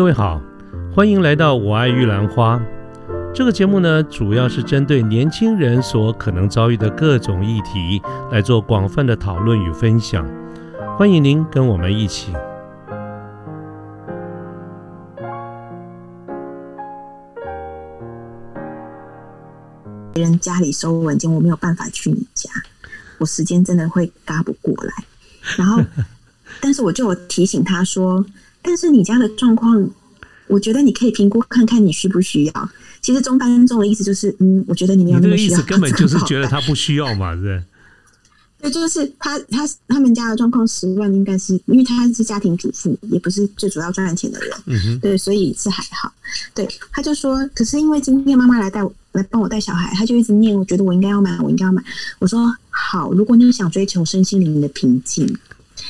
各位好，欢迎来到我爱玉兰花。这个节目呢，主要是针对年轻人所可能遭遇的各种议题来做广泛的讨论与分享。欢迎您跟我们一起。别人家里收文件，我没有办法去你家，我时间真的会嘎不过来。然后，但是我就有提醒他说，但是你家的状况，我觉得你可以评估看看你需不需要。其实中班中的意思就是，嗯，我觉得你没有那个那么需要，意思根本就是觉得他。不需要嘛，是不是？对，就是他他他们家的状况，十万应该是因为他是家庭主妇，也不是最主要赚钱的人，嗯哼，对，所以是还好。对，他就说，可是因为今天妈妈来带我来帮我带小孩，他就一直念，我觉得我应该要买，我应该要买。我说好，如果你想追求身心灵的平静，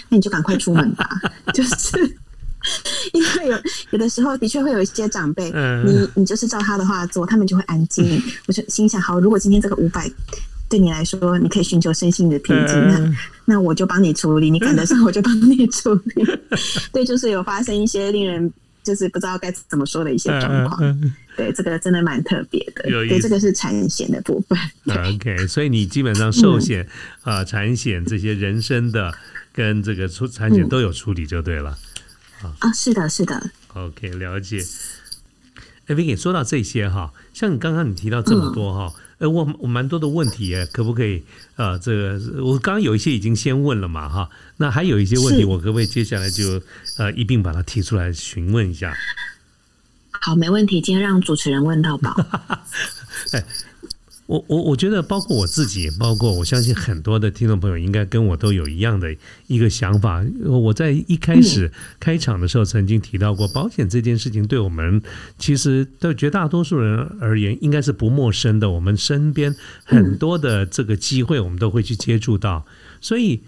那你就赶快出门吧。就是 因为有有的时候的确会有一些长辈，嗯你你就是照他的话做，他们就会安静。我就心想，好，如果今天这个五百。对你来说，你可以寻求身心的平静。那嗯那我就帮你处理，你赶得上我就帮你处理。对，就是有发生一些令人就是不知道该怎么说的一些状况。嗯嗯对，这个真的蛮特别的。对，这个是产险的部分。嗯 OK，所以你基本上寿险、啊、产险这些人身的跟这个出产险都有处理就对了。啊，是的，是的，OK，了解。哎，Vicky，说到这些哈，像你刚刚你提到这么多哈，呃、我我蛮多的问题耶，可不可以？呃，这个我刚刚有一些已经先问了嘛哈，那还有一些问题，我可不可以接下来就呃一并把它提出来询问一下？好，没问题。今天让主持人问到饱。我我我觉得，包括我自己，包括我相信很多的听众朋友，应该跟我都有一样的一个想法。我在一开始开场的时候，曾经提到过，保险这件事情对我们其实对绝大多数人而言，应该是不陌生的。我们身边很多的这个机会，我们都会去接触到。所以，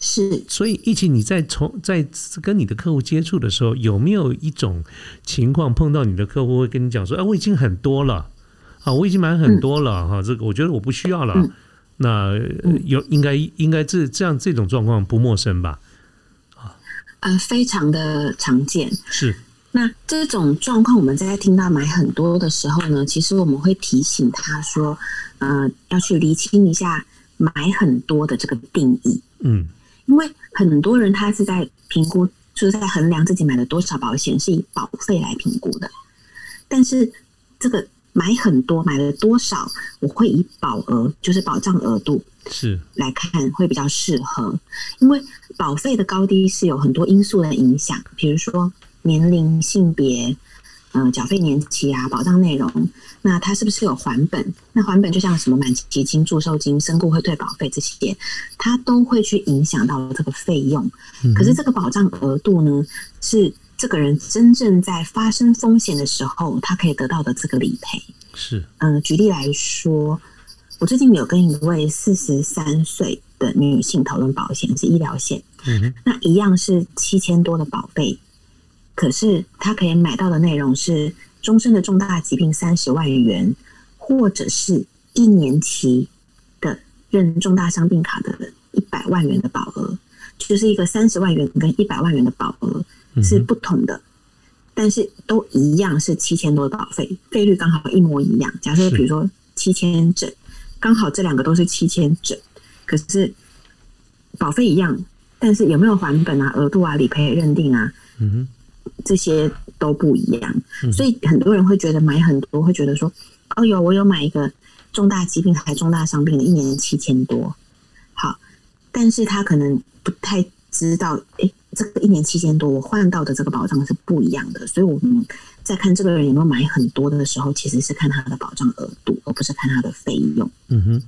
是所以，一起你在从在跟你的客户接触的时候，有没有一种情况碰到你的客户会跟你讲说：“哎，我已经很多了。”啊，我已经买很多了哈、这个我觉得我不需要了。嗯那呃有应该应该这这样这种状况不陌生吧？呃，非常的常见。是，那这种状况，我们在听到买很多的时候呢，其实我们会提醒他说，呃，要去厘清一下买很多的这个定义。嗯因为很多人他是在评估，就是在衡量自己买了多少保险，是以保费来评估的。但是这个买很多，买了多少，我会以保额，就是保障额度是，来看会比较适合。因为保费的高低是有很多因素的影响，比如说年龄、性别。呃，缴费年期啊，保障内容，那它是不是有还本？那还本就像什么满期金、祝寿金、身故会退保费这些，它都会去影响到这个费用。可是这个保障额度呢，是这个人真正在发生风险的时候，他可以得到的这个理赔。是，嗯，举例来说，我最近有跟一位四十三岁的女性讨论保险，是医疗险，嗯，那一样是七千多的保费，可是她可以买到的内容是终身的重大疾病三十万元，或者是一年期的认重大伤病卡的一百万元的保额，就是一个三十万元跟一百万元的保额是不同的。但是都一样是七千多的保费，费率刚好一模一样。假设比如说七千整，刚好这两个都是七千整，可是保费一样，但是有没有还本啊、额度啊、理赔认定啊，嗯，这些都不一样。嗯所以很多人会觉得买很多，会觉得说，哦哟我有买一个重大疾病还重大伤病的，一年七千多，好，但是他可能不太知道，哎，这个一年七千多，我换到的这个保障是不一样的。所以我们在看这个人有没有买很多的时候，其实是看他的保障额度，而不是看他的费用。嗯哼。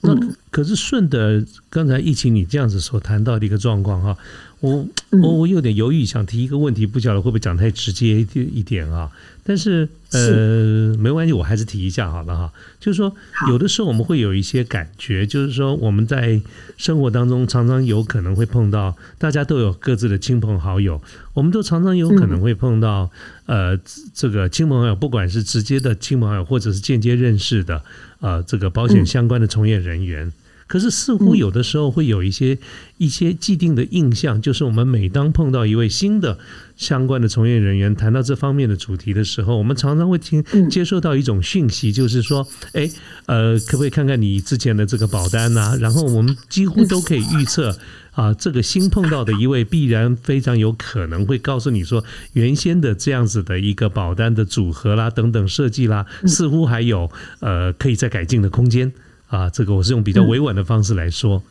那嗯可是顺的刚才疫情你这样子所谈到的一个状况哈，我嗯我我有点犹豫，想提一个问题，不晓得会不会讲太直接一点一点啊？但是呃，没关系，我还是提一下好了哈。就是说，有的时候我们会有一些感觉，就是说我们在生活当中常常有可能会碰到，大家都有各自的亲朋好友，我们都常常有可能会碰到，呃，这个亲朋好友，不管是直接的亲朋好友，或者是间接认识的，呃，这个保险相关的从业人员。可是似乎有的时候会有一些一些既定的印象，就是我们每当碰到一位新的相关的从业人员谈到这方面的主题的时候，我们常常会听接收到一种讯息，就是说，哎，呃，可不可以看看你之前的这个保单啊？然后我们几乎都可以预测。啊，这个新碰到的一位必然非常有可能会告诉你说，原先的这样子的一个保单的组合啦，等等设计啦，似乎还有呃可以再改进的空间啊。这个我是用比较委婉的方式来说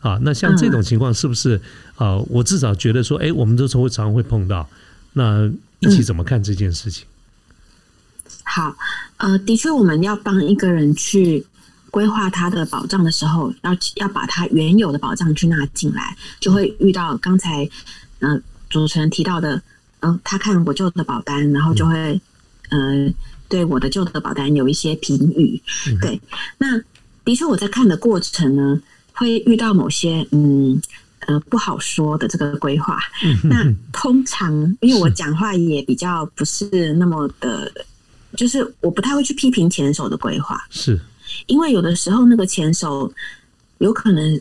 啊。那像这种情况是不是啊？我至少觉得说，哎，我们都会常常会碰到。那一起怎么看这件事情？好，呃，的确，我们要帮一个人去。规划他的保障的时候，要要把他原有的保障去纳进来，就会遇到刚才嗯主持人提到的，嗯，他看我旧的保单，然后就会呃对我的旧的保单有一些评语。对，那的确我在看的过程呢，会遇到某些嗯呃不好说的这个规划。那通常因为我讲话也比较不是那么的，就是我不太会去批评前手的规划。是。因为有的时候那个前手有可能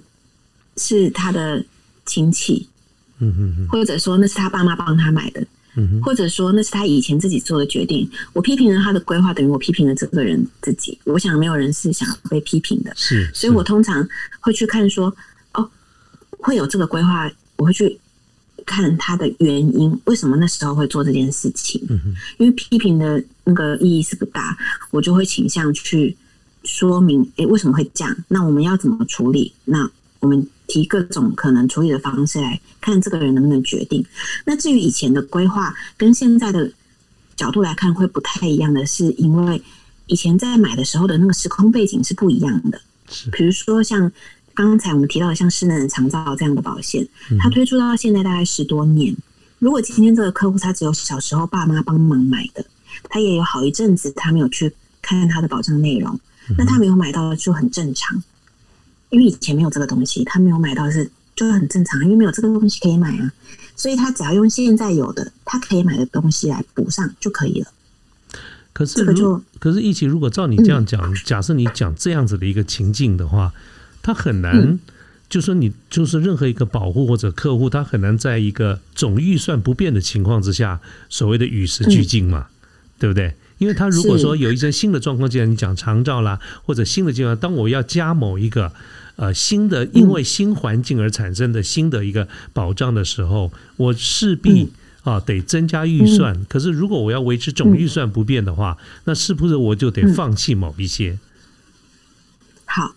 是他的亲戚，嗯哼或者说那是他爸妈帮他买的，嗯或者说那是他以前自己做的决定。我批评了他的规划，等于我批评了这个人自己。我想没有人是想被批评的，是，所以我通常会去看说，哦，会有这个规划，我会去看他的原因，为什么那时候会做这件事情？嗯因为批评的那个意义是不大，我就会倾向去。说明，诶，为什么会这样？那我们要怎么处理？那我们提各种可能处理的方式来看，这个人能不能决定？那至于以前的规划跟现在的角度来看，会不太一样的是，因为以前在买的时候的那个时空背景是不一样的。比如说像刚才我们提到的，像失能长照这样的保险，它推出到现在大概十多年。如果今天这个客户他只有小时候爸妈帮忙买的，他也有好一阵子他没有去看他的保障内容。那他没有买到就很正常，因为以前没有这个东西，他没有买到是就很正常，因为没有这个东西可以买啊，所以他只要用现在有的他可以买的东西来补上就可以了。可是，如可是，一起如果照你这样讲，假设你讲这样子的一个情境的话，他很难，就说你就是任何一个保护或者客户，他很难在一个总预算不变的情况之下，所谓的与时俱进嘛，对不对？因为他如果说有一些新的状况，既然你讲长照啦，或者新的计划，当我要加某一个呃新的，因为新环境而产生的新的一个保障的时候，我势必啊得增加预算。可是如果我要维持总预算不变的话，那是不是我就得放弃某一些？好，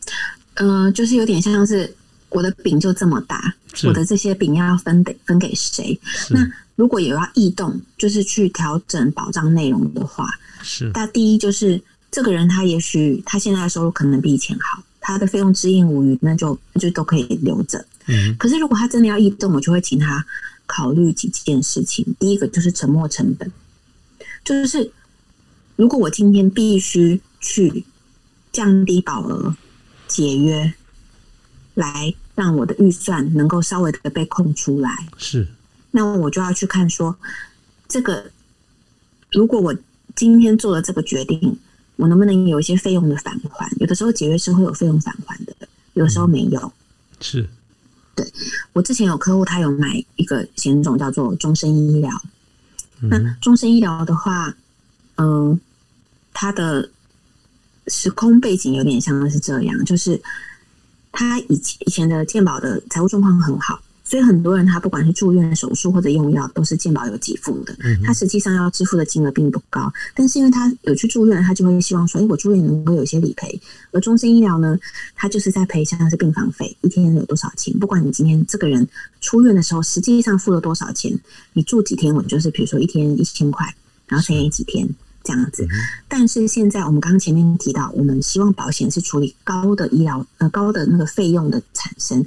嗯，就是有点像是我的饼就这么大，我的这些饼要分得分给谁？那如果有要异动，就是去调整保障内容的话。是，那第一就是这个人，他也许他现在的收入可能比以前好，他的费用支应无余，那就就都可以留着。嗯，可是如果他真的要异动，我就会请他考虑几件事情。第一个就是沉没成本，就是如果我今天必须去降低保额、节约，来让我的预算能够稍微的被空出来，是，那我就要去看说这个，如果我。今天做了这个决定，我能不能有一些费用的返还？有的时候解约是会有费用返还的，有的时候没有。是，对我之前有客户，他有买一个险种叫做终身医疗。那终身医疗的话，嗯，它的时空背景有点像是这样，就是他以前以前的健保的财务状况很好。所以很多人他不管是住院手术或者用药，都是健保有给付的。他实际上要支付的金额并不高，但是因为他有去住院，他就会希望说：“哎，我住院能够有一些理赔。”而终身医疗呢，他就是在赔像是病房费，一天有多少钱？不管你今天这个人出院的时候实际上付了多少钱，你住几天，我就是比如说一天一千块，然后乘以几天这样子。但是现在我们刚刚前面提到，我们希望保险是处理高的医疗呃高的那个费用的产生，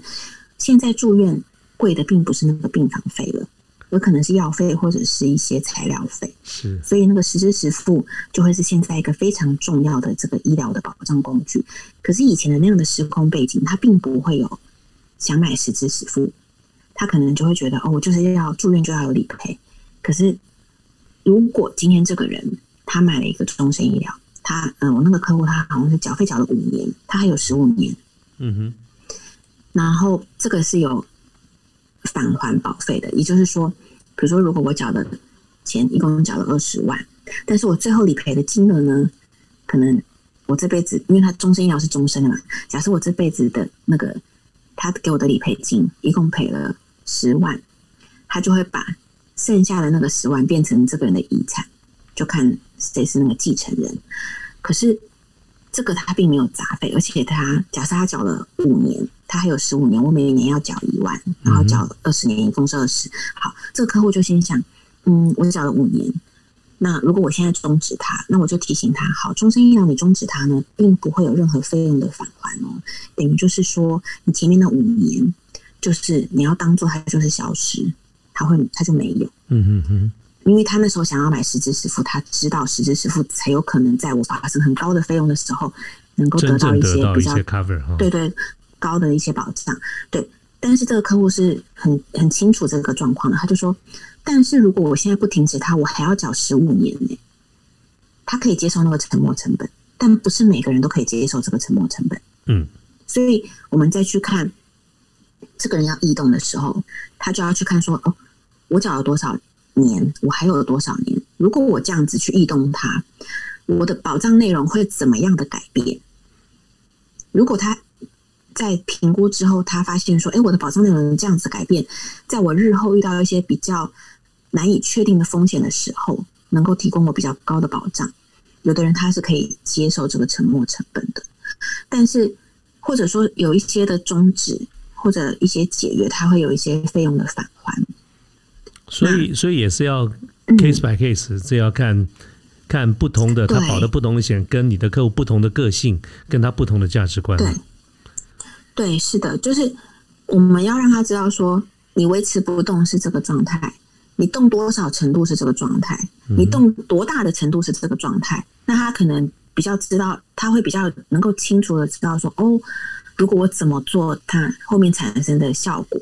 现在住院。贵的并不是那个病房费了，有可能是药费或者是一些材料费。是，所以那个实支实付就会是现在一个非常重要的这个医疗的保障工具。可是以前的那样的时空背景，他并不会有想买实支实付，他可能就会觉得哦，我就是要住院就要有理赔。可是如果今天这个人他买了一个终身医疗，他嗯，我那个客户他好像是缴费缴了五年，他还有十五年。嗯哼。然后这个是有返还保费的，也就是说，比如说如果我缴的钱一共缴了二十万，但是我最后理赔的金额呢，可能我这辈子因为他终身医疗是终身的嘛，假设我这辈子的那个他给我的理赔金一共赔了十万，他就会把剩下的那个十万变成这个人的遗产，就看谁是那个继承人。可是这个他并没有杂费，而且他假设他缴了五年，他还有十五年，我每年要缴一万，然后缴二十年，一共是二十。好，这个客户就心想，嗯，我缴了五年，那如果我现在终止它，那我就提醒他，好，终身医疗你终止它呢，并不会有任何费用的返还哦，等于就是说，你前面的五年，就是你要当做它就是消失，它会它就没有。嗯哼哼，因为他那时候想要买十支实付，他知道十支实付才有可能在我发生很高的费用的时候，能够得到一些比较 cover。对对高的一些保障。对，但是这个客户是很很清楚这个状况的，他就说，但是如果我现在不停止他，我还要缴十五年呢。他可以接受那个沉没成本，但不是每个人都可以接受这个沉没成本。嗯，所以我们再去看这个人要异动的时候，他就要去看说，哦，我缴了多少年，我还有多少年？如果我这样子去异动它，我的保障内容会怎么样的改变？如果他在评估之后，他发现说，哎，我的保障内容这样子改变，在我日后遇到一些比较难以确定的风险的时候，能够提供我比较高的保障。有的人他是可以接受这个沉没成本的，但是或者说有一些的终止或者一些解约，他会有一些费用的返还。所以所以也是要嗯 case by case，这要看看不同的他保的不同的险，跟你的客户不同的个性，跟他不同的价值观。对，对，是的，就是我们要让他知道说，你维持不动是这个状态，你动多少程度是这个状态，你动多大的程度是这个状态，那他可能比较知道，他会比较能够清楚的知道说，哦，如果我怎么做，它后面产生的效果。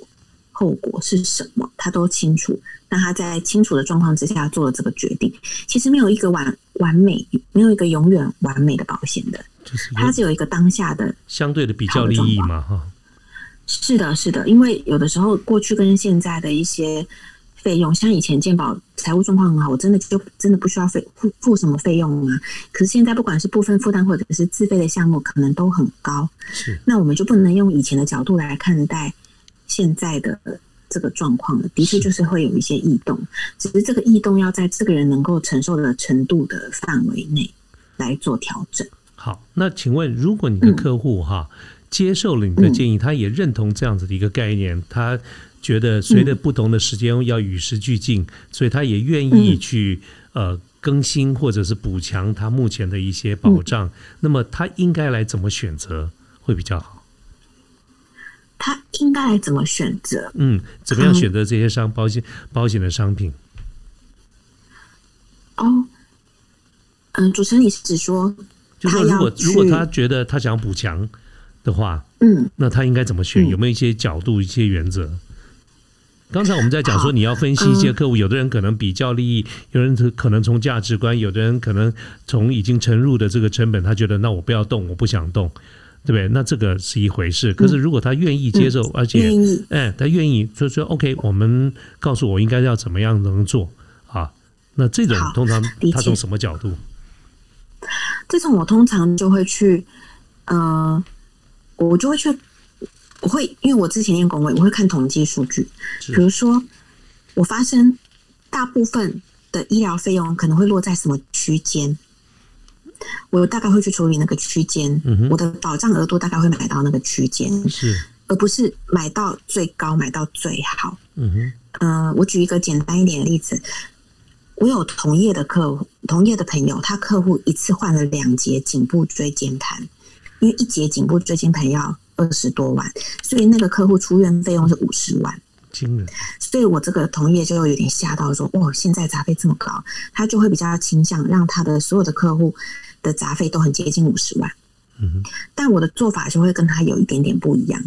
后果是什么？他都清楚。那他在清楚的状况之下做了这个决定。其实没有一个完完美，没有一个永远完美的保险的，就是它只有一个当下的相对的比较利益嘛，哈。是的，是的，因为有的时候过去跟现在的一些费用，像以前健保财务状况很好，我真的就真的不需要费付付什么费用啊。可是现在不管是部分负担或者是自费的项目，可能都很高。是那我们就不能用以前的角度来看待现在的这个状况的。的确就是会有一些异动，只是这个异动要在这个人能够承受的程度的范围内来做调整。好，那请问，如果你的客户哈、接受了你的建议，他也认同这样子的一个概念，他觉得随着不同的时间要与时俱进，所以他也愿意去、呃更新或者是补强他目前的一些保障，那么他应该来怎么选择会比较好？他应该来怎么选择？嗯，怎么样选择这些商保险保险的商品？哦，嗯，主持人，你是指说就说如果如果他觉得他想要补强的话，嗯那他应该怎么选？嗯有没有一些角度、一些原则？刚才我们在讲说，你要分析一些嗯客户，有的人可能比较利益，有人可能从价值观，有的人可能从已经沉入的这个成本，他觉得那我不要动，我不想动，对不对？那这个是一回事。可是如果他愿意接受，而且愿意哎，他愿意就说 OK，我们告诉我应该要怎么样能做啊？那这种通常他从什么角度？这种我通常就会去，呃，我就会去，我会因为我之前念工位，我会看统计数据，比如说我发生大部分的医疗费用可能会落在什么区间，我大概会去处理那个区间，嗯我的保障额度大概会买到那个区间，是，而不是买到最高，买到最好。嗯哼，呃，我举一个简单一点的例子，我有同业的客户，同业的朋友，他客户一次换了两节颈部椎间盘，因为一节颈部椎间盘要二十多万，所以那个客户出院费用是五十万。惊人，所以我这个同业就有点吓到说，哦，现在杂费这么高，他就会比较倾向让他的所有的客户的杂费都很接近五十万。嗯哼，但我的做法就会跟他有一点点不一样。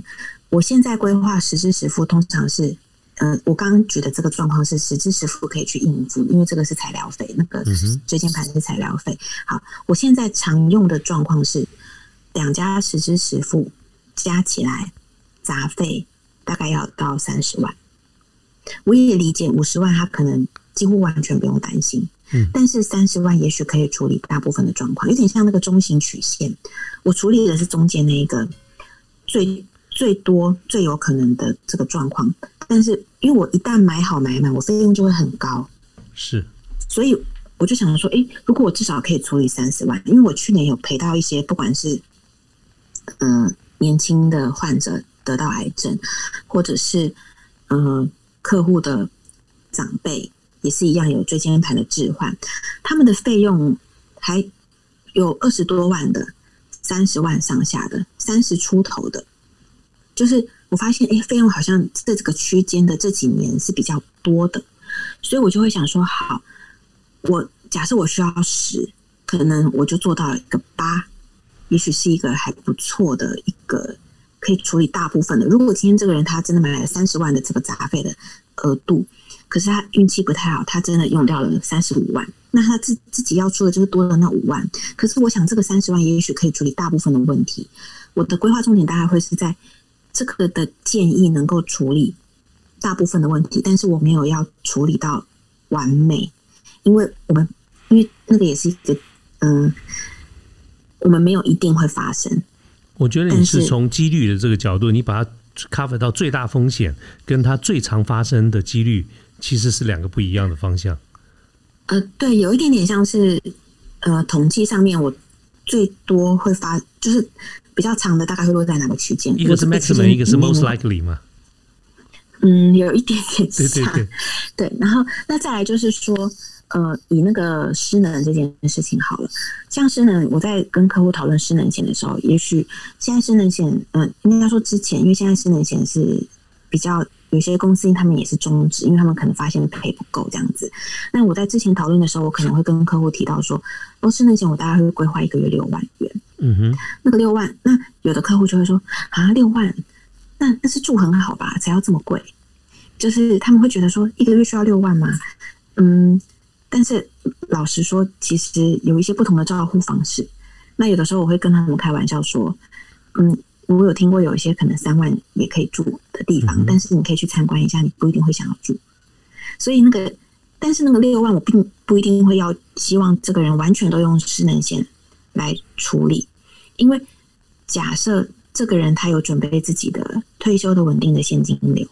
我现在规划实支实付，通常是，呃，我刚刚举的这个状况是实支实付可以去应付，因为这个是材料费，那个椎间盘是材料费。好，我现在常用的状况是两家实支实付加起来杂费大概要到三十万。我也理解五十万，他可能几乎完全不用担心。嗯，但是三十万也许可以处理大部分的状况，有点像那个中型曲线。我处理的是中间那一个最最多最有可能的这个状况，但是因为我一旦买好买满，我费用就会很高。是，所以我就想说，诶，如果我至少可以处理三十万，因为我去年有赔到一些，不管是嗯、呃年轻的患者得到癌症，或者是嗯、呃客户的长辈也是一样有椎间盘的置换，他们的费用还有二十多万的，三十万上下的，三十出头的，就是我发现，哎，费用好像在这个区间的这几年是比较多的，所以我就会想说，好，我假设我需要十，可能我就做到一个八，也许是一个还不错的一个可以处理大部分的。如果今天这个人他真的买了三十万的这个杂费的额度，可是他运气不太好，他真的用掉了三十五万，那他自自己要出的就是多了那五万。可是我想这个三十万也许可以处理大部分的问题。我的规划重点大概会是在这个的建议能够处理大部分的问题，但是我没有要处理到完美，因为我们因为那个也是一个嗯，我们没有一定会发生。我觉得你是是从几率的这个角度，你把它 cover 到最大风险，跟它最常发生的几率，其实是两个不一样的方向。呃，对，有一点点像是呃统计上面我最多会发就是比较长的大概会落在哪个区间？一个是 maximum，一个是 most likely 嘛。嗯，有一点点像，对对对，对，然后那再来就是说，呃，以那个失能这件事情好了，像失能，我在跟客户讨论失能险的时候，也许现在失能险，嗯、应该说之前，因为现在失能险是比较有些公司他们也是终止，因为他们可能发现赔不够这样子。那我在之前讨论的时候，我可能会跟客户提到说，哦，失能险我大概会规划一个月六万元，嗯哼，那个六万，那有的客户就会说啊，六万，那那是住很好吧，才要这么贵？就是他们会觉得说一个月需要六万吗？嗯，但是老实说，其实有一些不同的照护方式。那有的时候我会跟他们开玩笑说，嗯，我有听过有一些可能三万也可以住的地方，嗯但是你可以去参观一下，你不一定会想要住。所以那个，但是那个六万，我并不一定会要希望这个人完全都用失能险来处理，因为假设这个人他有准备自己的退休的稳定的现金流，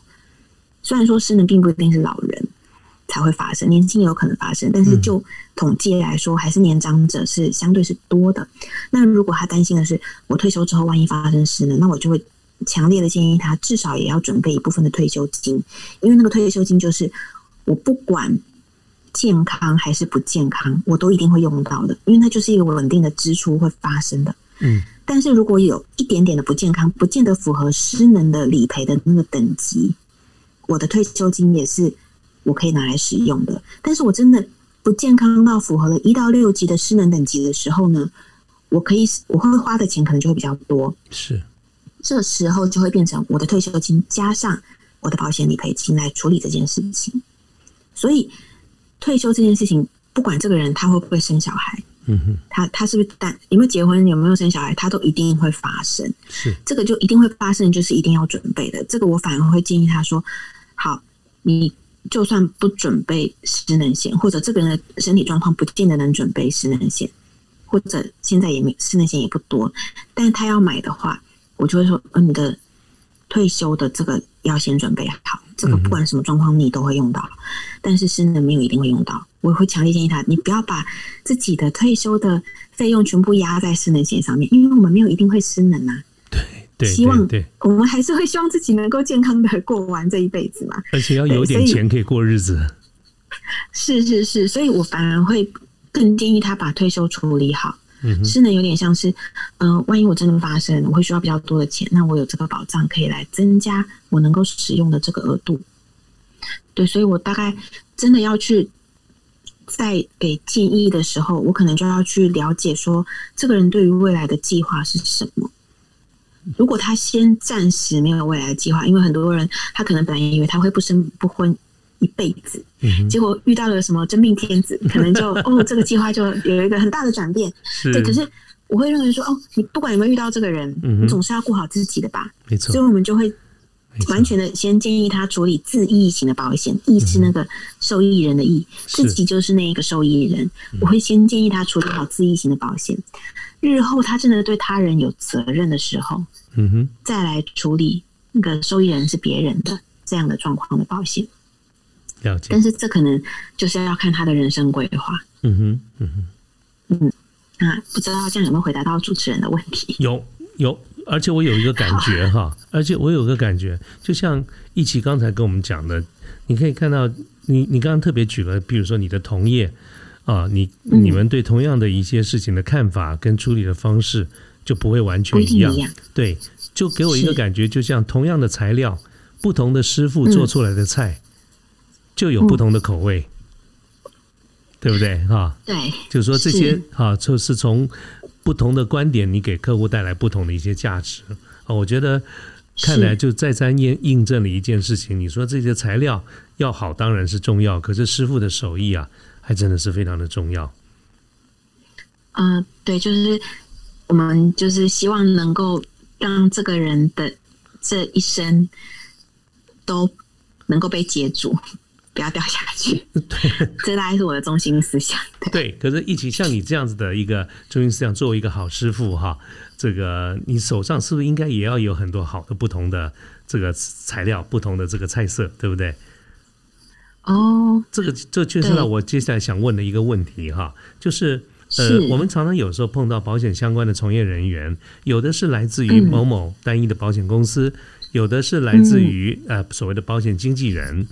虽然说失能并不一定是老人才会发生，年轻也有可能发生，但是就统计来说，还是年长者是相对是多的。那如果他担心的是我退休之后万一发生失能，那我就会强烈的建议他至少也要准备一部分的退休金，因为那个退休金就是我不管健康还是不健康，我都一定会用到的，因为它就是一个稳定的支出会发生的。嗯，但是如果有一点点的不健康，不见得符合失能的理赔的那个等级，我的退休金也是我可以拿来使用的。但是我真的不健康到符合了一到六级的失能等级的时候呢，我可以我会花的钱可能就会比较多，是这时候就会变成我的退休金加上我的保险理赔金来处理这件事情。所以退休这件事情，不管这个人他会不会生小孩，嗯哼，他他是不是但有没有结婚，有没有生小孩，他都一定会发生。是这个就一定会发生，就是一定要准备的。这个我反而会建议他说：好，你就算不准备失能险，或者这个人的身体状况不见得能准备失能险，或者现在也没失能险也不多，但是他要买的话，我就会说：呃，你的退休的这个要先准备好，这个不管什么状况你都会用到，但是失能没有一定会用到。我会强烈建议他，你不要把自己的退休的费用全部压在失能险上面，因为我们没有一定会失能啊。希望对对，我们还是会希望自己能够健康的过完这一辈子嘛。而且要有点钱可以过日子。是是是，所以我反而会更建议他把退休处理好。嗯是呢有点像是，嗯、万一我真的发生，我会需要比较多的钱，那我有这个保障可以来增加我能够使用的这个额度。对，所以我大概真的要去在给建议的时候，我可能就要去了解说，这个人对于未来的计划是什么。如果他先暂时没有未来的计划，因为很多人他可能本来以为他会不生不婚一辈子，嗯，结果遇到了什么真命天子，可能就哦，这个计划就有一个很大的转变。对，可是我会认为说，哦，你不管有没有遇到这个人，嗯你总是要顾好自己的吧。没错所以，我们就会完全的先建议他处理自益型的保险，益是那个受益人的益，自己就是那一个受益人。我会先建议他处理好自益型的保险，日后他真的对他人有责任的时候，嗯哼，再来处理那个受益人是别人的这样的状况的保险。了解但，是这可能就是要看他的人生规划。嗯哼，嗯哼，嗯那不知道这样有没有回答到主持人的问题？有有，而且我有一个感觉哈，而且我有个感觉，就像一奇刚才跟我们讲的，你可以看到，你你刚刚特别举了，比如说你的同业啊，你嗯。你们对同样的一些事情的看法跟处理的方式就不会完全一样。一，样。对，就给我一个感觉，就像同样的材料，不同的师傅做出来的菜，就有不同的口味，对不对？哈，对，就是说这些是。哈，就是从不同的观点，你给客户带来不同的一些价值啊。我觉得看来就再三验印证了一件事情，你说这些材料要好当然是重要，可是师傅的手艺啊，还真的是非常的重要。嗯、对，就是我们就是希望能够让这个人的这一生都能够被接住，不要掉下去。对这大概是我的中心思想。对，对，可是一起像你这样子的一个中心思想，作为一个好师傅哈，这个你手上是不是应该也要有很多好的不同的这个材料，不同的这个菜色，对不对？哦，这个这就是到我接下来想问的一个问题哈，就是呃，我们常常有时候碰到保险相关的从业人员，有的是来自于嗯某某单一的保险公司，有的是来自于、呃所谓的保险经纪人。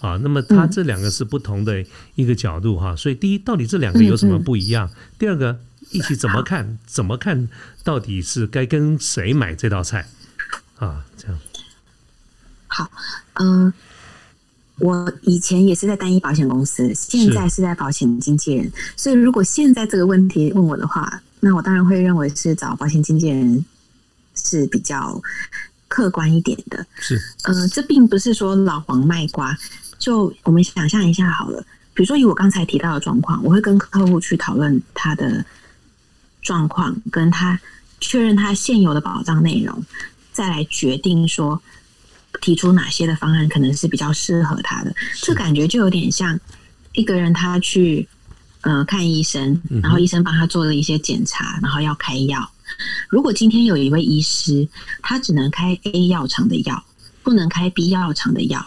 啊，那么它嗯这两个是不同的一个角度哈，所以第一，到底这两个有什么不一样？第二个，一起怎么看？怎么看？到底是该跟谁买这道菜？啊，这样好，嗯、我以前也是在单一保险公司，现在是在保险经纪人，所以如果现在这个问题问我的话，那我当然会认为是找保险经纪人是比较客观一点的。是呃，这并不是说老黄卖瓜，就我们想象一下好了。比如说以我刚才提到的状况，我会跟客户去讨论他的状况，跟他确认他现有的保障内容，再来决定说提出哪些的方案可能是比较适合他的。这感觉就有点像一个人他去呃看医生，然后医生帮他做了一些检查，然后要开药。如果今天有一位医师，他只能开 A 药厂的药，不能开 B 药厂的药，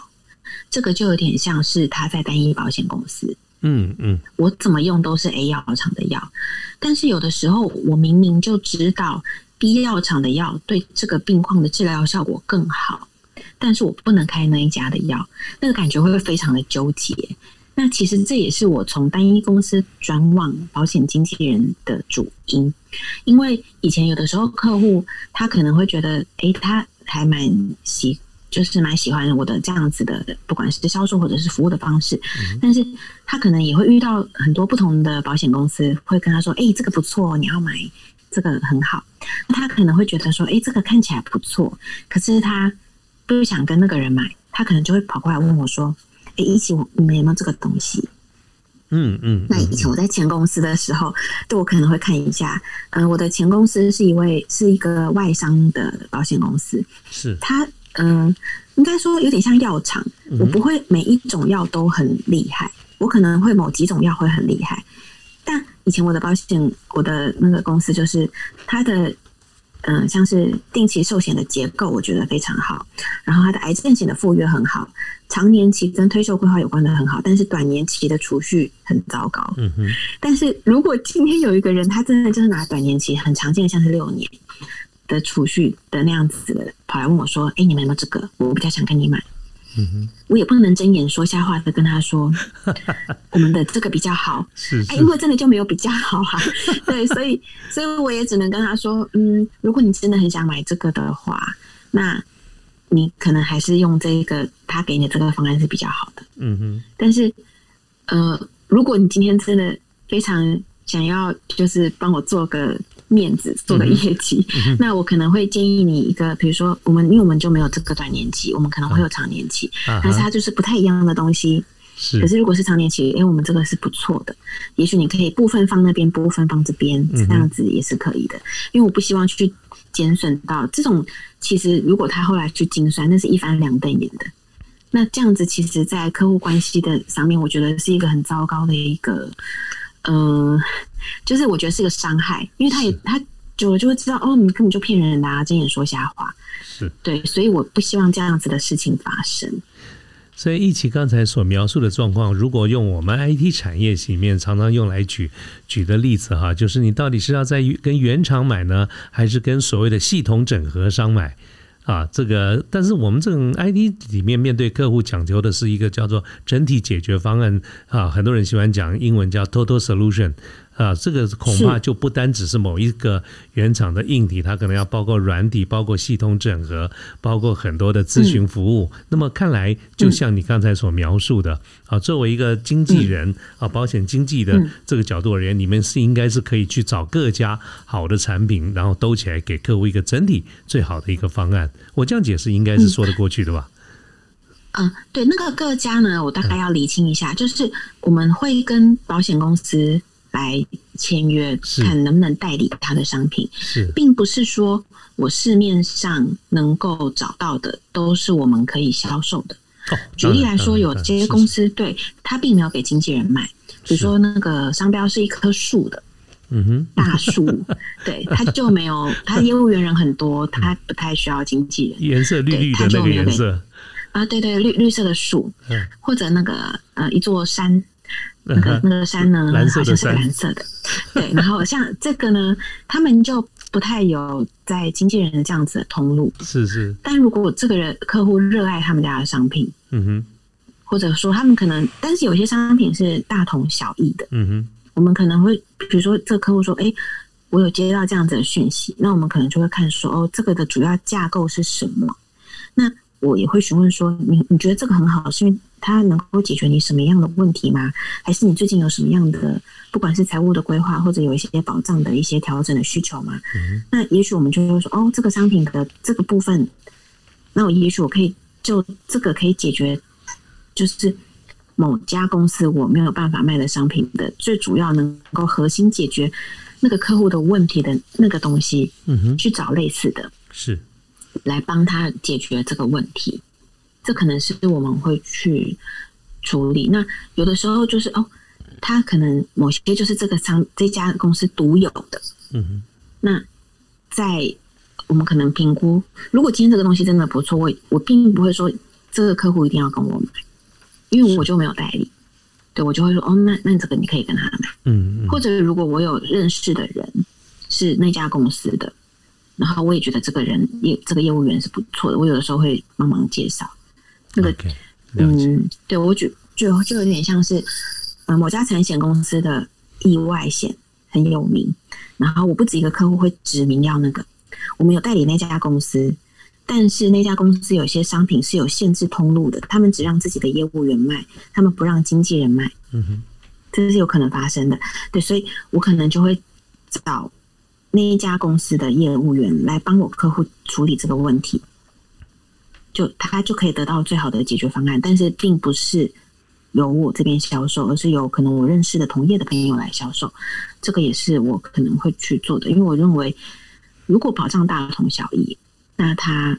这个就有点像是他在单一保险公司，嗯嗯我怎么用都是 A 药厂的药，但是有的时候我明明就知道 B 药厂的药对这个病况的治疗效果更好，但是我不能开那一家的药，那个感觉会非常的纠结。那其实这也是我从单一公司转往保险经纪人的主因，因为以前有的时候客户他可能会觉得，诶，他还蛮喜，就是蛮喜欢我的这样子的，不管是销售或者是服务的方式，但是他可能也会遇到很多不同的保险公司会跟他说，诶，这个不错，你要买这个很好。那他可能会觉得说，诶，这个看起来不错，可是他不想跟那个人买，他可能就会跑过来问我说。诶，一起我你们有没有这个东西？嗯嗯，那以前我在前公司的时候，对我可能会看一下。嗯、我的前公司是一位是一个外商的保险公司，是它嗯、应该说有点像药厂。嗯我不会每一种药都很厉害，我可能会某几种药会很厉害。但以前我的保险，我的那个公司就是它的。嗯，像是定期寿险的结构，我觉得非常好。然后它的癌症险的赴约很好，长年期跟退休规划有关的很好，但是短年期的储蓄很糟糕。嗯哼但是如果今天有一个人，他真的就是拿短年期很常见的，像是六年的储蓄的那样子的，跑来问我说：“哎、你们有没有这个？我比较想跟你买。”嗯哼，我也不能睁眼说瞎话的跟他说，我们的这个比较好，哎，是是因为真的就没有比较好啊。对，所以所以我也只能跟他说，嗯，如果你真的很想买这个的话，那你可能还是用这个他给你的这个方案是比较好的。嗯哼但是，呃，如果你今天真的非常想要，就是帮我做个面子，做的业绩，那我可能会建议你一个，比如说我们，因为我们就没有这个短年期，我们可能会有长年期，啊但是它就是不太一样的东西。是可是如果是长年期，哎，我们这个是不错的，也许你可以部分放那边，部分放这边，这样子也是可以的。因为我不希望去减损到这种，其实如果他后来去精算，那是一翻两瞪眼的。那这样子，其实，在客户关系的上面，我觉得是一个很糟糕的一个，呃，就是我觉得是个伤害，因为他也他久了就会知道，哦，你根本就骗人的啊，睁眼说瞎话，是对，所以我不希望这样子的事情发生。所以，一起刚才所描述的状况，如果用我们 IT 产业里面常常用来举举的例子哈，就是你到底是要在跟原厂买呢，还是跟所谓的系统整合商买？啊，这个，但是我们这种 ID 里面面对客户讲究的是一个叫做整体解决方案啊，很多人喜欢讲英文叫 Total Solution。啊，这个恐怕就不单只是某一个原厂的硬体，它可能要包括软体，包括系统整合，包括很多的咨询服务。那么看来，就像你刚才所描述的，啊，作为一个经纪人啊，保险经纪的这个角度而言，你们是应该是可以去找各家好的产品，然后兜起来给客户一个整体最好的一个方案。我这样解释应该是说得过去的吧？嗯，对，那个各家呢，我大概要理清一下，就是我们会跟保险公司。来签约，看能不能代理他的商品，并不是说我市面上能够找到的都是我们可以销售的。举例来说，有些公司对他并没有给经纪人卖，比如说那个商标是一棵树的，嗯哼，大树，对，他就没有，他业务员人很多，他不太需要经纪人，颜色绿绿的那个颜色。啊，对对，绿绿色的树，或者那个呃一座山。那个那个山呢，好像是蓝色的，对。然后像这个呢，他们就不太有在经纪人的这样子的通路，是是。但如果这个人客户热爱他们家的商品，嗯哼，或者说他们可能，但是有些商品是大同小异的，嗯哼，我们可能会，比如说这个客户说，哎，我有接到这样子的讯息，那我们可能就会看说，哦，这个的主要架构是什么？那我也会询问说，你你觉得这个很好，是因为？它能够解决你什么样的问题吗？还是你最近有什么样的，不管是财务的规划，或者有一些保障的一些调整的需求吗？那也许我们就会说，哦，这个商品的这个部分，那我也许我可以就这个可以解决，就是某家公司我没有办法卖的商品的最主要能够核心解决那个客户的问题的那个东西，嗯哼，去找类似的，是来帮他解决这个问题。这可能是我们会去处理。那有的时候就是哦，他可能某些就是这个商这家公司独有的。嗯哼。那在我们可能评估，如果今天这个东西真的不错，我我并不会说这个客户一定要跟我买，因为我就没有代理。对我就会说哦，那那这个你可以跟他买。嗯嗯。或者如果我有认识的人是那家公司的，然后我也觉得这个人业这个业务员是不错的，我有的时候会帮忙介绍。那个，嗯，对我觉就就有点像是，呃，某家产险公司的意外险很有名，然后我不止一个客户会指明要那个，我们有代理那家公司，但是那家公司有些商品是有限制通路的，他们只让自己的业务员卖，他们不让经纪人卖，嗯哼，这是有可能发生的，对，所以我可能就会找那一家公司的业务员来帮我客户处理这个问题。就他就可以得到最好的解决方案，但是并不是由我这边销售，而是由可能我认识的同业的朋友来销售。这个也是我可能会去做的，因为我认为如果保障大同小异，那他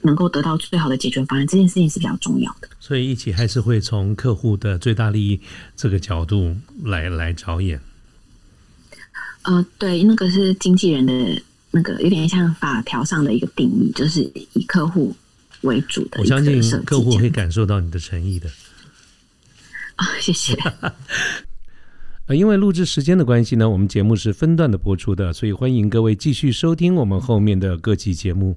能够得到最好的解决方案，这件事情是比较重要的。所以一起还是会从客户的最大利益这个角度来来着眼。呃，对，那个是经纪人的那个有点像法条上的一个定义，就是以客户。为主的，我相信客户会感受到你的诚意的。啊，谢谢。呃，因为录制时间的关系呢，我们节目是分段的播出的，所以欢迎各位继续收听我们后面的各期节目。